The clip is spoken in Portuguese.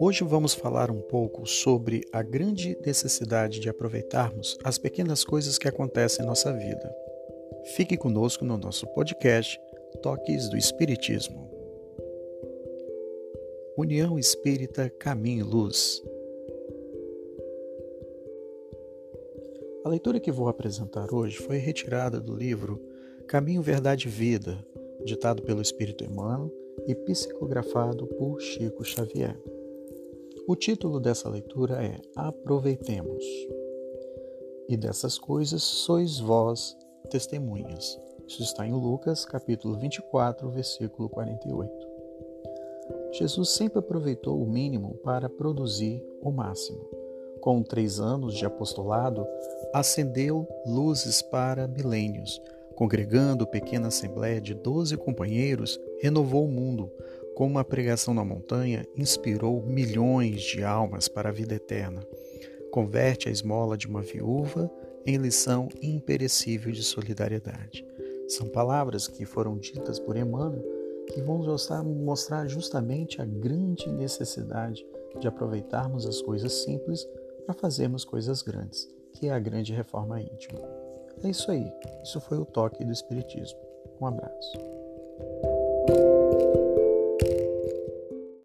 Hoje vamos falar um pouco sobre a grande necessidade de aproveitarmos as pequenas coisas que acontecem em nossa vida. Fique conosco no nosso podcast Toques do Espiritismo. União Espírita Caminho e Luz. A leitura que vou apresentar hoje foi retirada do livro Caminho, Verdade e Vida, ditado pelo Espírito Emmanuel e psicografado por Chico Xavier. O título dessa leitura é Aproveitemos. E dessas coisas sois vós testemunhas. Isso está em Lucas, capítulo 24, versículo 48. Jesus sempre aproveitou o mínimo para produzir o máximo. Com três anos de apostolado, acendeu luzes para milênios. Congregando pequena assembleia de doze companheiros, renovou o mundo, com uma pregação na montanha, inspirou milhões de almas para a vida eterna. Converte a esmola de uma viúva em lição imperecível de solidariedade. São palavras que foram ditas por Emmanuel que vão mostrar justamente a grande necessidade de aproveitarmos as coisas simples para fazermos coisas grandes, que é a grande reforma íntima. É isso aí. Isso foi o toque do Espiritismo. Um abraço.